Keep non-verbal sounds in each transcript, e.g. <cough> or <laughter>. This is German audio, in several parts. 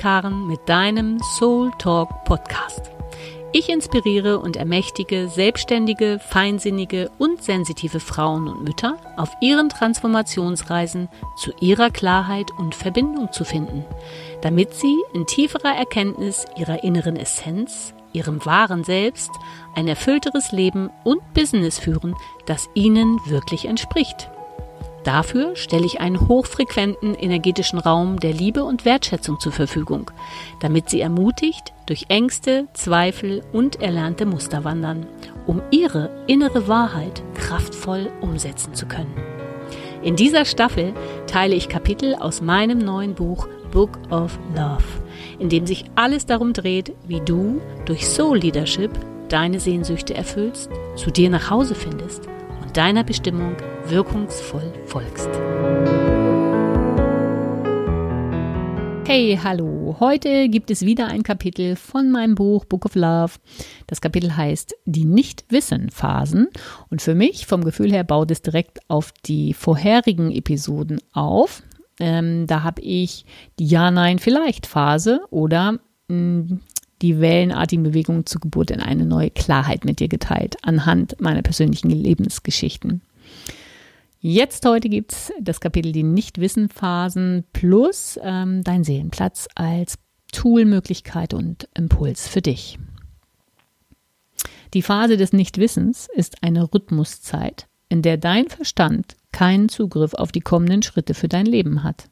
ist Karen mit deinem Soul Talk Podcast. Ich inspiriere und ermächtige selbstständige, feinsinnige und sensitive Frauen und Mütter auf ihren Transformationsreisen zu ihrer Klarheit und Verbindung zu finden, damit sie in tieferer Erkenntnis ihrer inneren Essenz, ihrem wahren Selbst, ein erfüllteres Leben und Business führen, das ihnen wirklich entspricht. Dafür stelle ich einen hochfrequenten energetischen Raum der Liebe und Wertschätzung zur Verfügung, damit Sie ermutigt durch Ängste, Zweifel und erlernte Muster wandern, um Ihre innere Wahrheit kraftvoll umsetzen zu können. In dieser Staffel teile ich Kapitel aus meinem neuen Buch Book of Love, in dem sich alles darum dreht, wie du durch Soul Leadership deine Sehnsüchte erfüllst, zu dir nach Hause findest und deiner Bestimmung wirkungsvoll folgst. Hey, hallo. Heute gibt es wieder ein Kapitel von meinem Buch Book of Love. Das Kapitel heißt Die Nicht-Wissen-Phasen. Und für mich, vom Gefühl her, baut es direkt auf die vorherigen Episoden auf. Ähm, da habe ich die Ja-Nein-Vielleicht-Phase oder mh, mm, die wellenartigen Bewegungen zur Geburt in eine neue Klarheit mit dir geteilt, anhand meiner persönlichen Lebensgeschichten. Jetzt heute gibt es das Kapitel die Nichtwissenphasen plus ähm, dein Seelenplatz als Toolmöglichkeit und Impuls für dich. Die Phase des Nichtwissens ist eine Rhythmuszeit, in der dein Verstand keinen Zugriff auf die kommenden Schritte für dein Leben hat.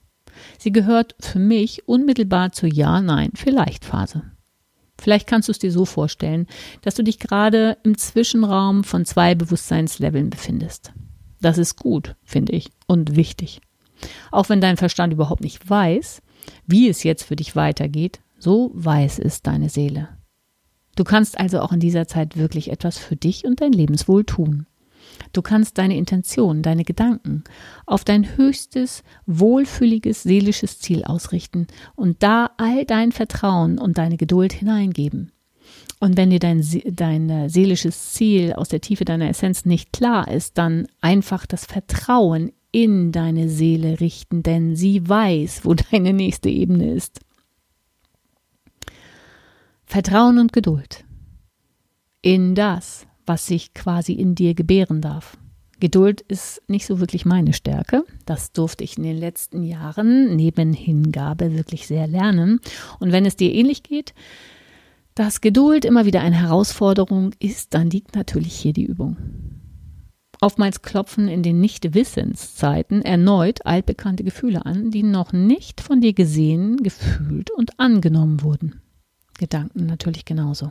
Sie gehört für mich unmittelbar zur Ja-Nein-Vielleicht-Phase. Vielleicht kannst du es dir so vorstellen, dass du dich gerade im Zwischenraum von zwei Bewusstseinsleveln befindest. Das ist gut, finde ich, und wichtig. Auch wenn dein Verstand überhaupt nicht weiß, wie es jetzt für dich weitergeht, so weiß es deine Seele. Du kannst also auch in dieser Zeit wirklich etwas für dich und dein Lebenswohl tun. Du kannst deine Intention, deine Gedanken auf dein höchstes, wohlfühliges, seelisches Ziel ausrichten und da all dein Vertrauen und deine Geduld hineingeben. Und wenn dir dein, dein äh, seelisches Ziel aus der Tiefe deiner Essenz nicht klar ist, dann einfach das Vertrauen in deine Seele richten, denn sie weiß, wo <laughs> deine nächste Ebene ist. Vertrauen und Geduld in das, was sich quasi in dir gebären darf. Geduld ist nicht so wirklich meine Stärke. Das durfte ich in den letzten Jahren neben Hingabe wirklich sehr lernen. Und wenn es dir ähnlich geht, dass Geduld immer wieder eine Herausforderung ist, dann liegt natürlich hier die Übung. Oftmals klopfen in den Nicht-Wissenszeiten erneut altbekannte Gefühle an, die noch nicht von dir gesehen, gefühlt und angenommen wurden. Gedanken natürlich genauso.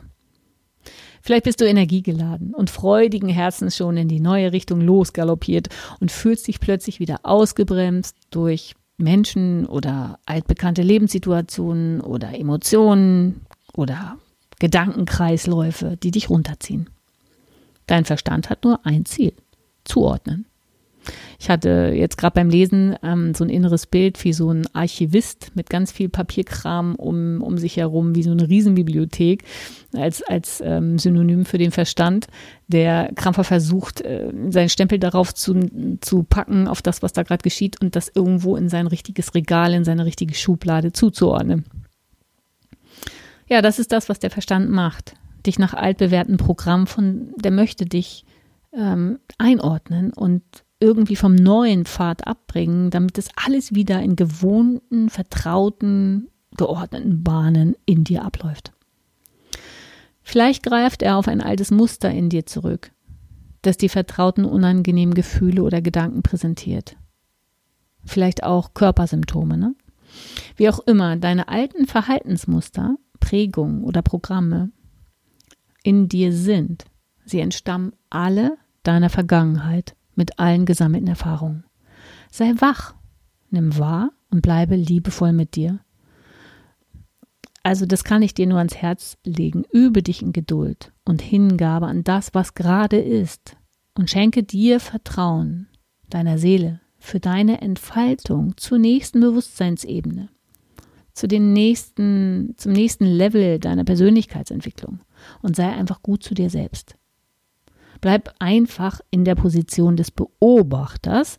Vielleicht bist du energiegeladen und freudigen Herzens schon in die neue Richtung losgaloppiert und fühlst dich plötzlich wieder ausgebremst durch Menschen oder altbekannte Lebenssituationen oder Emotionen oder Gedankenkreisläufe, die dich runterziehen. Dein Verstand hat nur ein Ziel, zuordnen. Ich hatte jetzt gerade beim Lesen ähm, so ein inneres Bild wie so ein Archivist mit ganz viel Papierkram um, um sich herum, wie so eine Riesenbibliothek als, als ähm, Synonym für den Verstand, der krampfer versucht, äh, seinen Stempel darauf zu, zu packen, auf das, was da gerade geschieht und das irgendwo in sein richtiges Regal, in seine richtige Schublade zuzuordnen. Ja, das ist das, was der Verstand macht. Dich nach altbewährten Programm von, der möchte dich ähm, einordnen und irgendwie vom neuen Pfad abbringen, damit es alles wieder in gewohnten, vertrauten, geordneten Bahnen in dir abläuft. Vielleicht greift er auf ein altes Muster in dir zurück, das die vertrauten unangenehmen Gefühle oder Gedanken präsentiert. Vielleicht auch Körpersymptome, ne? Wie auch immer, deine alten Verhaltensmuster Prägungen oder Programme in dir sind. Sie entstammen alle deiner Vergangenheit mit allen gesammelten Erfahrungen. Sei wach, nimm wahr und bleibe liebevoll mit dir. Also das kann ich dir nur ans Herz legen. Übe dich in Geduld und Hingabe an das, was gerade ist und schenke dir Vertrauen deiner Seele für deine Entfaltung zur nächsten Bewusstseinsebene zu den nächsten, zum nächsten Level deiner Persönlichkeitsentwicklung und sei einfach gut zu dir selbst. Bleib einfach in der Position des Beobachters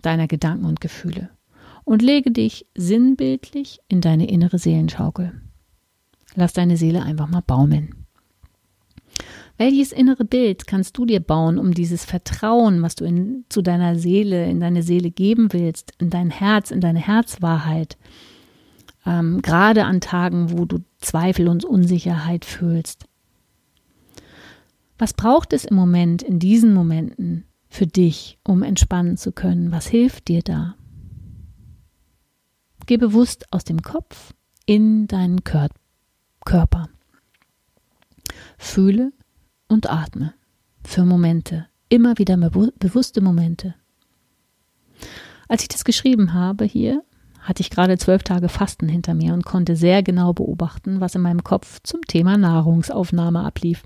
deiner Gedanken und Gefühle und lege dich sinnbildlich in deine innere Seelenschaukel. Lass deine Seele einfach mal baumeln. Welches innere Bild kannst du dir bauen, um dieses Vertrauen, was du in, zu deiner Seele, in deine Seele geben willst, in dein Herz, in deine Herzwahrheit, ähm, gerade an Tagen, wo du Zweifel und Unsicherheit fühlst? Was braucht es im Moment, in diesen Momenten für dich, um entspannen zu können? Was hilft dir da? Geh bewusst aus dem Kopf in deinen Körper. Fühle und atme für Momente, immer wieder bewusste Momente. Als ich das geschrieben habe hier, hatte ich gerade zwölf Tage Fasten hinter mir und konnte sehr genau beobachten, was in meinem Kopf zum Thema Nahrungsaufnahme ablief.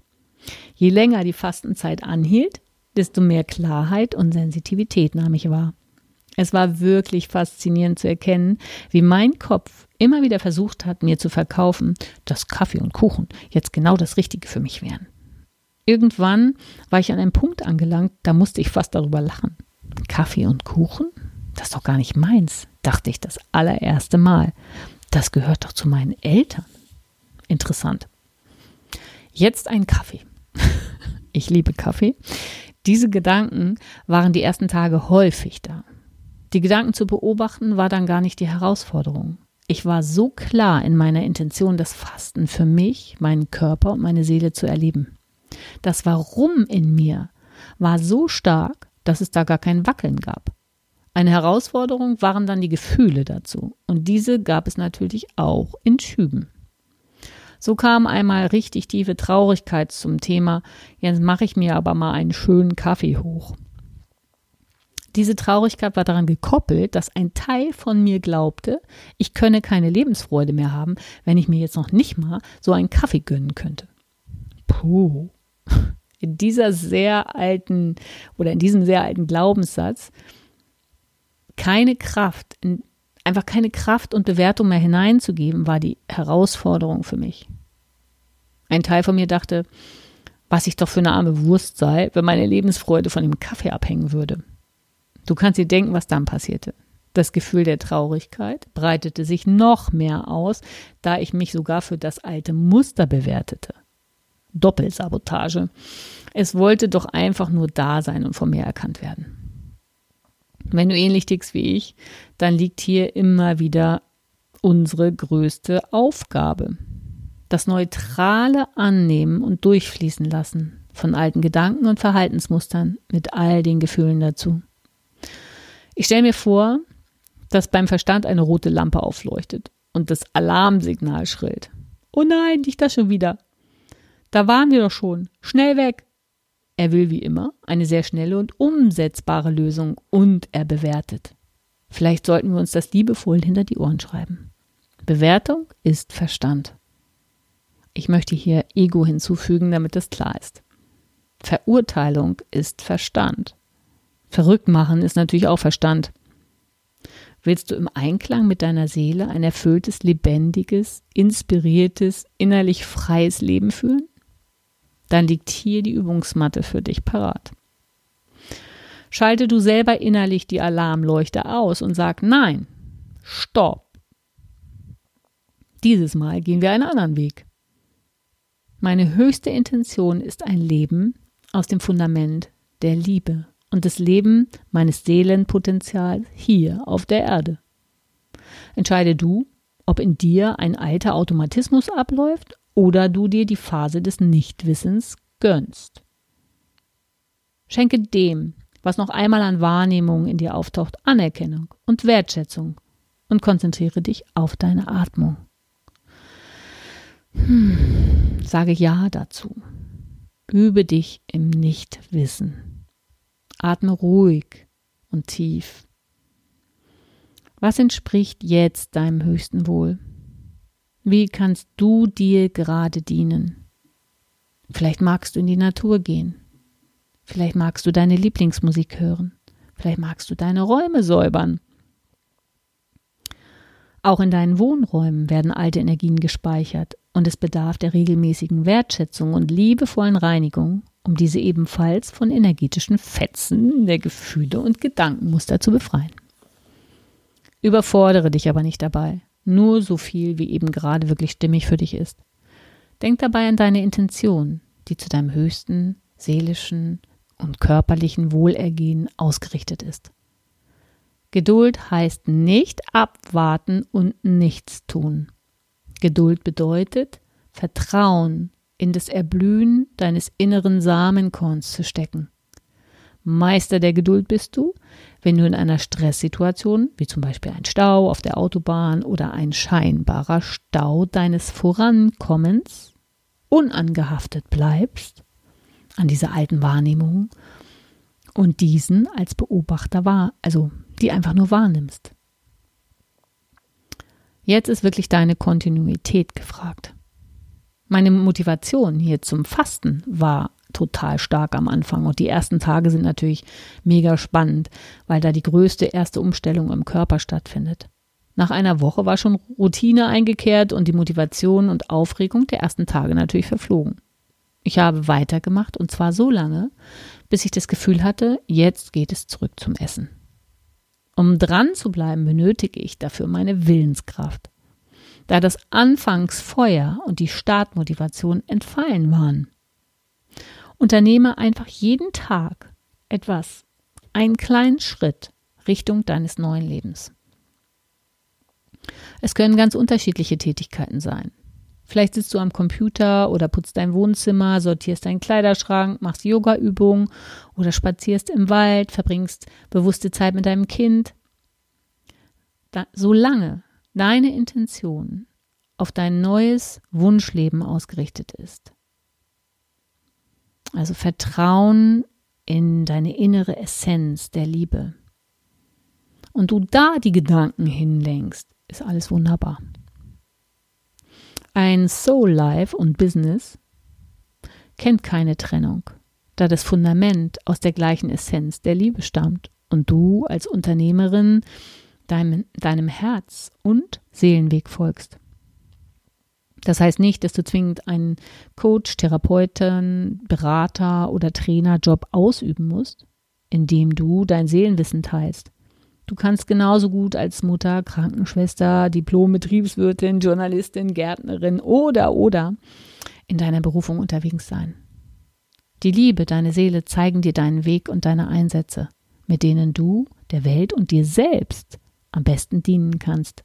Je länger die Fastenzeit anhielt, desto mehr Klarheit und Sensitivität nahm ich wahr. Es war wirklich faszinierend zu erkennen, wie mein Kopf immer wieder versucht hat, mir zu verkaufen, dass Kaffee und Kuchen jetzt genau das Richtige für mich wären. Irgendwann war ich an einem Punkt angelangt, da musste ich fast darüber lachen. Kaffee und Kuchen? Das ist doch gar nicht meins, dachte ich das allererste Mal. Das gehört doch zu meinen Eltern. Interessant. Jetzt ein Kaffee. <laughs> Ich liebe Kaffee. Diese Gedanken waren die ersten Tage häufig da. Die Gedanken zu beobachten war dann gar nicht die Herausforderung. Ich war so klar in meiner Intention, das Fasten für mich, meinen Körper und meine Seele zu erleben. Das Warum in mir war so stark, dass es da gar kein Wackeln gab. Eine Herausforderung waren dann die Gefühle dazu. Und diese gab es natürlich auch in Schüben. So kam einmal richtig tiefe Traurigkeit zum Thema, jetzt mache ich mir aber mal einen schönen Kaffee hoch. Diese Traurigkeit war daran gekoppelt, dass ein Teil von mir glaubte, ich könne keine Lebensfreude mehr haben, wenn ich mir jetzt noch nicht mal so einen Kaffee gönnen könnte. Puh. In dieser sehr alten oder in diesem sehr alten Glaubenssatz keine Kraft, einfach keine Kraft und Bewertung mehr hineinzugeben, war die Herausforderung für mich. Ein Teil von mir dachte, was ich doch für eine arme Wurst sei, wenn meine Lebensfreude von dem Kaffee abhängen würde. Du kannst dir denken, was dann passierte. Das Gefühl der Traurigkeit breitete sich noch mehr aus, da ich mich sogar für das alte Muster bewertete. Doppelsabotage. Es wollte doch einfach nur da sein und von mir erkannt werden. Wenn du ähnlich tickst wie ich, dann liegt hier immer wieder unsere größte Aufgabe. Das neutrale Annehmen und Durchfließen lassen von alten Gedanken und Verhaltensmustern mit all den Gefühlen dazu. Ich stelle mir vor, dass beim Verstand eine rote Lampe aufleuchtet und das Alarmsignal schrillt. Oh nein, nicht das schon wieder. Da waren wir doch schon. Schnell weg. Er will wie immer eine sehr schnelle und umsetzbare Lösung und er bewertet. Vielleicht sollten wir uns das liebevoll hinter die Ohren schreiben. Bewertung ist Verstand. Ich möchte hier Ego hinzufügen, damit das klar ist. Verurteilung ist Verstand. Verrückt machen ist natürlich auch Verstand. Willst du im Einklang mit deiner Seele ein erfülltes, lebendiges, inspiriertes, innerlich freies Leben führen? Dann liegt hier die Übungsmatte für dich parat. Schalte du selber innerlich die Alarmleuchte aus und sag Nein, stopp. Dieses Mal gehen wir einen anderen Weg. Meine höchste Intention ist ein Leben aus dem Fundament der Liebe und das Leben meines Seelenpotenzials hier auf der Erde. Entscheide du, ob in dir ein alter Automatismus abläuft oder du dir die Phase des Nichtwissens gönnst. Schenke dem, was noch einmal an Wahrnehmung in dir auftaucht, Anerkennung und Wertschätzung und konzentriere dich auf deine Atmung. Hm, sage Ja dazu. Übe dich im Nichtwissen. Atme ruhig und tief. Was entspricht jetzt deinem höchsten Wohl? Wie kannst du dir gerade dienen? Vielleicht magst du in die Natur gehen. Vielleicht magst du deine Lieblingsmusik hören. Vielleicht magst du deine Räume säubern. Auch in deinen Wohnräumen werden alte Energien gespeichert und es bedarf der regelmäßigen Wertschätzung und liebevollen Reinigung, um diese ebenfalls von energetischen Fetzen der Gefühle und Gedankenmuster zu befreien. Überfordere dich aber nicht dabei. Nur so viel, wie eben gerade wirklich stimmig für dich ist. Denk dabei an deine Intention, die zu deinem höchsten seelischen und körperlichen Wohlergehen ausgerichtet ist. Geduld heißt nicht abwarten und nichts tun. Geduld bedeutet, Vertrauen in das Erblühen deines inneren Samenkorns zu stecken. Meister der Geduld bist du, wenn du in einer Stresssituation, wie zum Beispiel ein Stau auf der Autobahn oder ein scheinbarer Stau deines Vorankommens, unangehaftet bleibst an diese alten Wahrnehmungen und diesen als Beobachter wahr, also die einfach nur wahrnimmst. Jetzt ist wirklich deine Kontinuität gefragt. Meine Motivation hier zum Fasten war total stark am Anfang. Und die ersten Tage sind natürlich mega spannend, weil da die größte erste Umstellung im Körper stattfindet. Nach einer Woche war schon Routine eingekehrt und die Motivation und Aufregung der ersten Tage natürlich verflogen. Ich habe weitergemacht und zwar so lange, bis ich das Gefühl hatte, jetzt geht es zurück zum Essen. Um dran zu bleiben, benötige ich dafür meine Willenskraft. Da das Anfangsfeuer und die Startmotivation entfallen waren. Unternehme einfach jeden Tag etwas, einen kleinen Schritt Richtung deines neuen Lebens. Es können ganz unterschiedliche Tätigkeiten sein. Vielleicht sitzt du am Computer oder putzt dein Wohnzimmer, sortierst deinen Kleiderschrank, machst Yoga-Übungen oder spazierst im Wald, verbringst bewusste Zeit mit deinem Kind. Da, solange deine Intention auf dein neues Wunschleben ausgerichtet ist, also Vertrauen in deine innere Essenz der Liebe. Und du da die Gedanken hinlenkst, ist alles wunderbar. Ein Soul Life und Business kennt keine Trennung, da das Fundament aus der gleichen Essenz der Liebe stammt und du als Unternehmerin deinem, deinem Herz und Seelenweg folgst. Das heißt nicht, dass du zwingend einen Coach, Therapeuten, Berater oder Trainerjob ausüben musst, indem du dein Seelenwissen teilst. Du kannst genauso gut als Mutter, Krankenschwester, Diplom-Betriebswirtin, Journalistin, Gärtnerin oder oder in deiner Berufung unterwegs sein. Die Liebe, deine Seele zeigen dir deinen Weg und deine Einsätze, mit denen du der Welt und dir selbst am besten dienen kannst.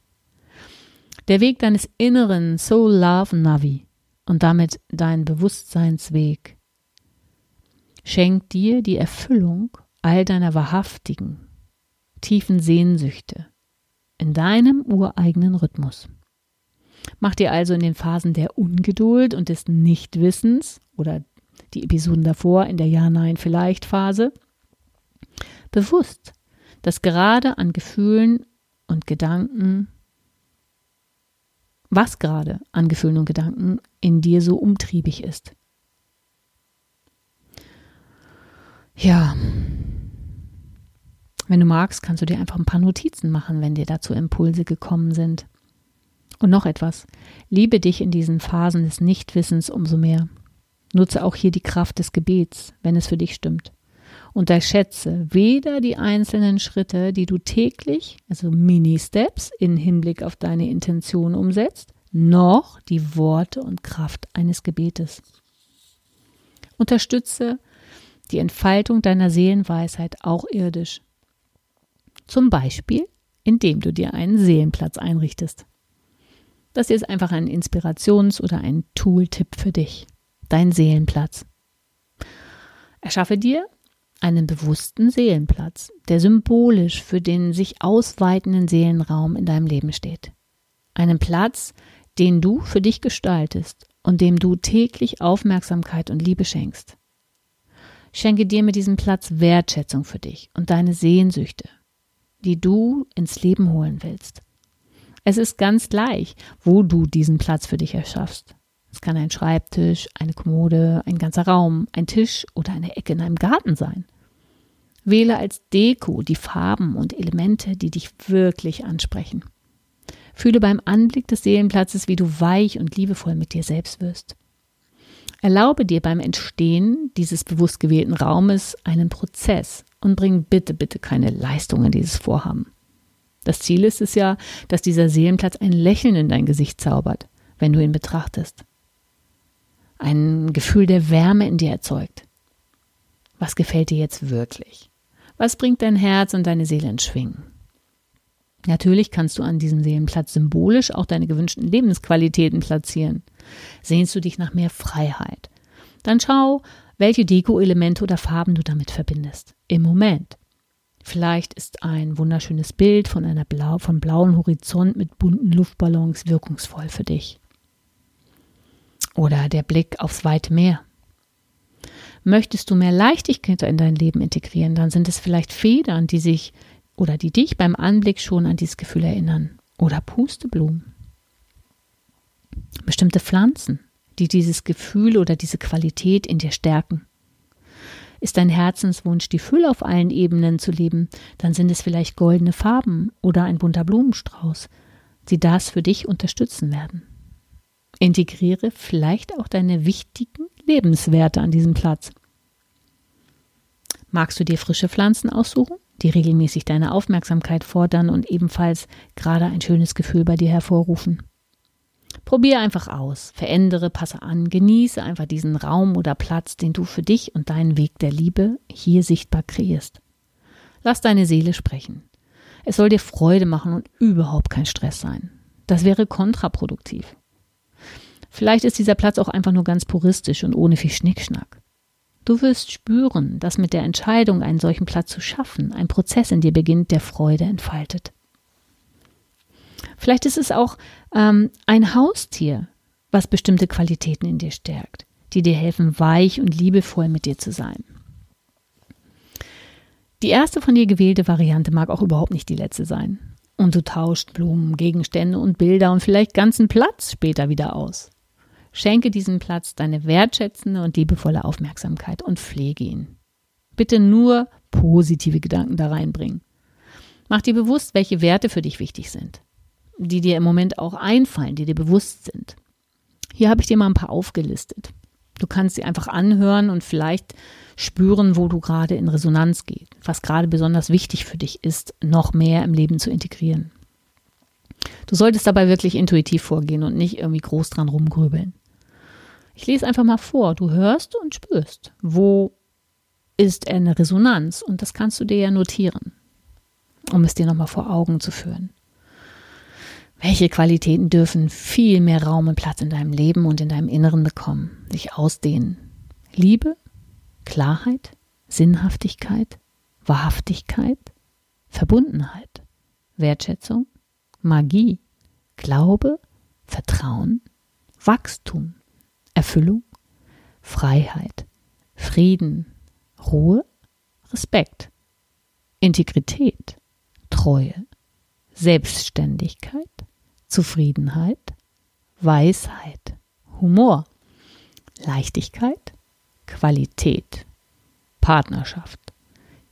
Der Weg deines inneren Soul Love Navi und damit dein Bewusstseinsweg schenkt dir die Erfüllung all deiner wahrhaftigen, tiefen Sehnsüchte in deinem ureigenen Rhythmus. Mach dir also in den Phasen der Ungeduld und des Nichtwissens oder die Episoden davor in der Ja-Nein-Vielleicht-Phase bewusst, dass gerade an Gefühlen und Gedanken was gerade an Gefühlen und Gedanken in dir so umtriebig ist. Ja, wenn du magst, kannst du dir einfach ein paar Notizen machen, wenn dir dazu Impulse gekommen sind. Und noch etwas, liebe dich in diesen Phasen des Nichtwissens umso mehr. Nutze auch hier die Kraft des Gebets, wenn es für dich stimmt. Unterschätze weder die einzelnen Schritte, die du täglich, also Mini-Steps in Hinblick auf deine Intention umsetzt, noch die Worte und Kraft eines Gebetes. Unterstütze die Entfaltung deiner Seelenweisheit auch irdisch. Zum Beispiel, indem du dir einen Seelenplatz einrichtest. Das ist einfach ein Inspirations- oder ein Tooltip für dich. Dein Seelenplatz. Erschaffe dir einen bewussten Seelenplatz, der symbolisch für den sich ausweitenden Seelenraum in deinem Leben steht. Einen Platz, den du für dich gestaltest und dem du täglich Aufmerksamkeit und Liebe schenkst. Schenke dir mit diesem Platz Wertschätzung für dich und deine Sehnsüchte, die du ins Leben holen willst. Es ist ganz gleich, wo du diesen Platz für dich erschaffst. Es kann ein Schreibtisch, eine Kommode, ein ganzer Raum, ein Tisch oder eine Ecke in einem Garten sein. Wähle als Deko die Farben und Elemente, die dich wirklich ansprechen. Fühle beim Anblick des Seelenplatzes, wie du weich und liebevoll mit dir selbst wirst. Erlaube dir beim Entstehen dieses bewusst gewählten Raumes einen Prozess und bring bitte, bitte keine Leistung in dieses Vorhaben. Das Ziel ist es ja, dass dieser Seelenplatz ein Lächeln in dein Gesicht zaubert, wenn du ihn betrachtest. Ein Gefühl der Wärme in dir erzeugt. Was gefällt dir jetzt wirklich? Was bringt dein Herz und deine Seele in Schwingen? Natürlich kannst du an diesem Seelenplatz symbolisch auch deine gewünschten Lebensqualitäten platzieren. Sehnst du dich nach mehr Freiheit? Dann schau, welche Deko-Elemente oder Farben du damit verbindest. Im Moment. Vielleicht ist ein wunderschönes Bild von einer blau, vom blauen Horizont mit bunten Luftballons wirkungsvoll für dich. Oder der Blick aufs weite Meer. Möchtest du mehr Leichtigkeit in dein Leben integrieren, dann sind es vielleicht Federn, die sich oder die dich beim Anblick schon an dieses Gefühl erinnern. Oder Pusteblumen. Bestimmte Pflanzen, die dieses Gefühl oder diese Qualität in dir stärken. Ist dein Herzenswunsch, die Fülle auf allen Ebenen zu leben, dann sind es vielleicht goldene Farben oder ein bunter Blumenstrauß, die das für dich unterstützen werden. Integriere vielleicht auch deine wichtigen Lebenswerte an diesem Platz. Magst du dir frische Pflanzen aussuchen, die regelmäßig deine Aufmerksamkeit fordern und ebenfalls gerade ein schönes Gefühl bei dir hervorrufen? Probier einfach aus, verändere, passe an, genieße einfach diesen Raum oder Platz, den du für dich und deinen Weg der Liebe hier sichtbar kreierst. Lass deine Seele sprechen. Es soll dir Freude machen und überhaupt kein Stress sein. Das wäre kontraproduktiv. Vielleicht ist dieser Platz auch einfach nur ganz puristisch und ohne viel Schnickschnack. Du wirst spüren, dass mit der Entscheidung, einen solchen Platz zu schaffen, ein Prozess in dir beginnt, der Freude entfaltet. Vielleicht ist es auch ähm, ein Haustier, was bestimmte Qualitäten in dir stärkt, die dir helfen, weich und liebevoll mit dir zu sein. Die erste von dir gewählte Variante mag auch überhaupt nicht die letzte sein. Und du tauscht Blumen, Gegenstände und Bilder und vielleicht ganzen Platz später wieder aus. Schenke diesem Platz deine wertschätzende und liebevolle Aufmerksamkeit und pflege ihn. Bitte nur positive Gedanken da reinbringen. Mach dir bewusst, welche Werte für dich wichtig sind die dir im Moment auch einfallen, die dir bewusst sind. Hier habe ich dir mal ein paar aufgelistet. Du kannst sie einfach anhören und vielleicht spüren, wo du gerade in Resonanz gehst, was gerade besonders wichtig für dich ist, noch mehr im Leben zu integrieren. Du solltest dabei wirklich intuitiv vorgehen und nicht irgendwie groß dran rumgrübeln. Ich lese einfach mal vor, du hörst und spürst, wo ist eine Resonanz? Und das kannst du dir ja notieren, um es dir nochmal vor Augen zu führen. Welche Qualitäten dürfen viel mehr Raum und Platz in deinem Leben und in deinem Inneren bekommen, sich ausdehnen? Liebe, Klarheit, Sinnhaftigkeit, Wahrhaftigkeit, Verbundenheit, Wertschätzung, Magie, Glaube, Vertrauen, Wachstum, Erfüllung, Freiheit, Frieden, Ruhe, Respekt, Integrität, Treue, Selbstständigkeit, Zufriedenheit, Weisheit, Humor, Leichtigkeit, Qualität, Partnerschaft,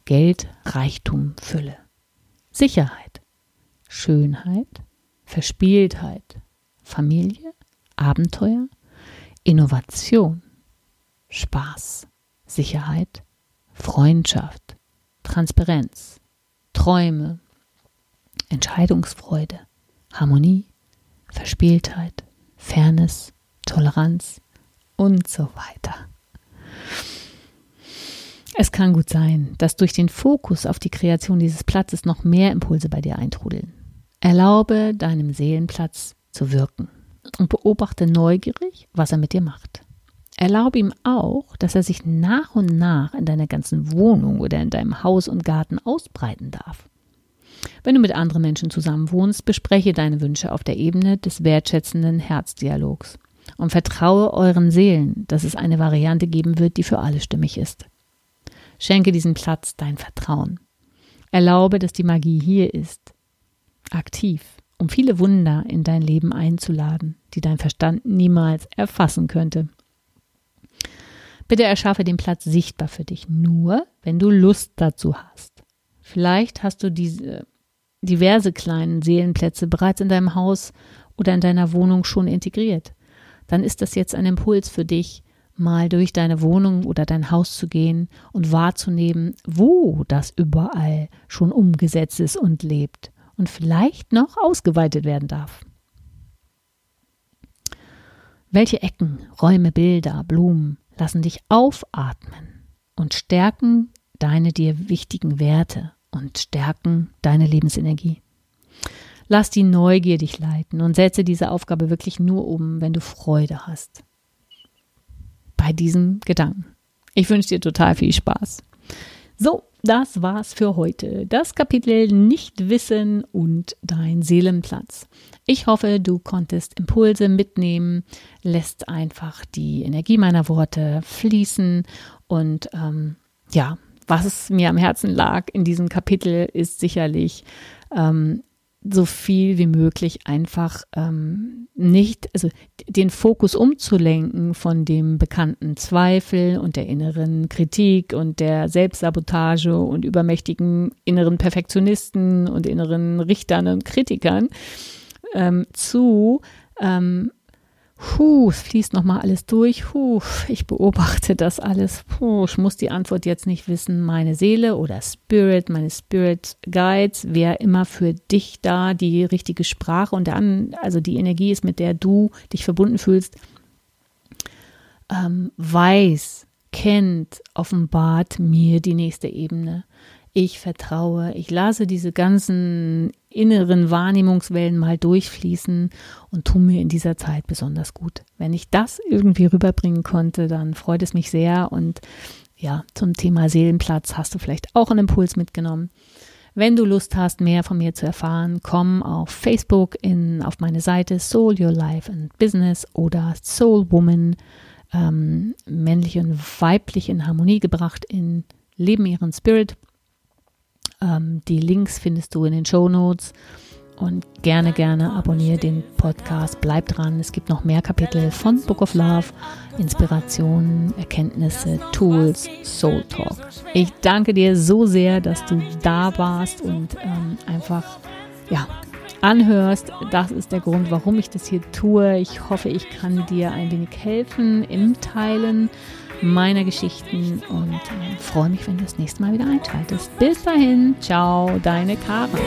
Geld, Reichtum, Fülle, Sicherheit, Schönheit, Verspieltheit, Familie, Abenteuer, Innovation, Spaß, Sicherheit, Freundschaft, Transparenz, Träume, Entscheidungsfreude, Harmonie, Verspieltheit, Fairness, Toleranz und so weiter. Es kann gut sein, dass durch den Fokus auf die Kreation dieses Platzes noch mehr Impulse bei dir eintrudeln. Erlaube deinem Seelenplatz zu wirken und beobachte neugierig, was er mit dir macht. Erlaube ihm auch, dass er sich nach und nach in deiner ganzen Wohnung oder in deinem Haus und Garten ausbreiten darf. Wenn du mit anderen Menschen zusammen wohnst, bespreche deine Wünsche auf der Ebene des wertschätzenden Herzdialogs und vertraue euren Seelen, dass es eine Variante geben wird, die für alle stimmig ist. Schenke diesem Platz dein Vertrauen. Erlaube, dass die Magie hier ist, aktiv, um viele Wunder in dein Leben einzuladen, die dein Verstand niemals erfassen könnte. Bitte erschaffe den Platz sichtbar für dich, nur wenn du Lust dazu hast. Vielleicht hast du diese diverse kleinen Seelenplätze bereits in deinem Haus oder in deiner Wohnung schon integriert. Dann ist das jetzt ein Impuls für dich, mal durch deine Wohnung oder dein Haus zu gehen und wahrzunehmen, wo das überall schon umgesetzt ist und lebt und vielleicht noch ausgeweitet werden darf. Welche Ecken, Räume, Bilder, Blumen lassen dich aufatmen und stärken deine dir wichtigen Werte und stärken deine Lebensenergie? Lass die Neugier dich leiten und setze diese Aufgabe wirklich nur um, wenn du Freude hast. Bei diesem Gedanken. Ich wünsche dir total viel Spaß. So, das war's für heute. Das Kapitel Nichtwissen und dein Seelenplatz. Ich hoffe, du konntest Impulse mitnehmen, lässt einfach die Energie meiner Worte fließen und ähm, ja, was mir am Herzen lag in diesem Kapitel ist sicherlich ähm, so viel wie möglich einfach ähm, nicht, also den Fokus umzulenken von dem bekannten Zweifel und der inneren Kritik und der Selbstsabotage und übermächtigen inneren Perfektionisten und inneren Richtern und Kritikern ähm, zu ähm, Puh, es fließt nochmal alles durch. Puh, ich beobachte das alles. Puh, ich muss die Antwort jetzt nicht wissen. Meine Seele oder Spirit, meine Spirit Guides, wer immer für dich da die richtige Sprache und der, also die Energie ist, mit der du dich verbunden fühlst, ähm, weiß, kennt, offenbart mir die nächste Ebene. Ich vertraue, ich lasse diese ganzen inneren Wahrnehmungswellen mal durchfließen und tu mir in dieser Zeit besonders gut. Wenn ich das irgendwie rüberbringen konnte, dann freut es mich sehr und ja, zum Thema Seelenplatz hast du vielleicht auch einen Impuls mitgenommen. Wenn du Lust hast, mehr von mir zu erfahren, komm auf Facebook in, auf meine Seite Soul Your Life and Business oder Soul Woman, ähm, männlich und weiblich in Harmonie gebracht in Leben ihren Spirit. Ähm, die Links findest du in den Show Notes. Und gerne, gerne abonniere den Podcast. Bleib dran. Es gibt noch mehr Kapitel von Book of Love, Inspirationen, Erkenntnisse, Tools, Soul Talk. Ich danke dir so sehr, dass du da warst und ähm, einfach, ja, anhörst. Das ist der Grund, warum ich das hier tue. Ich hoffe, ich kann dir ein wenig helfen im Teilen meiner Geschichten und äh, freue mich, wenn du das nächste Mal wieder einschaltest. Bis dahin, ciao, deine Karin.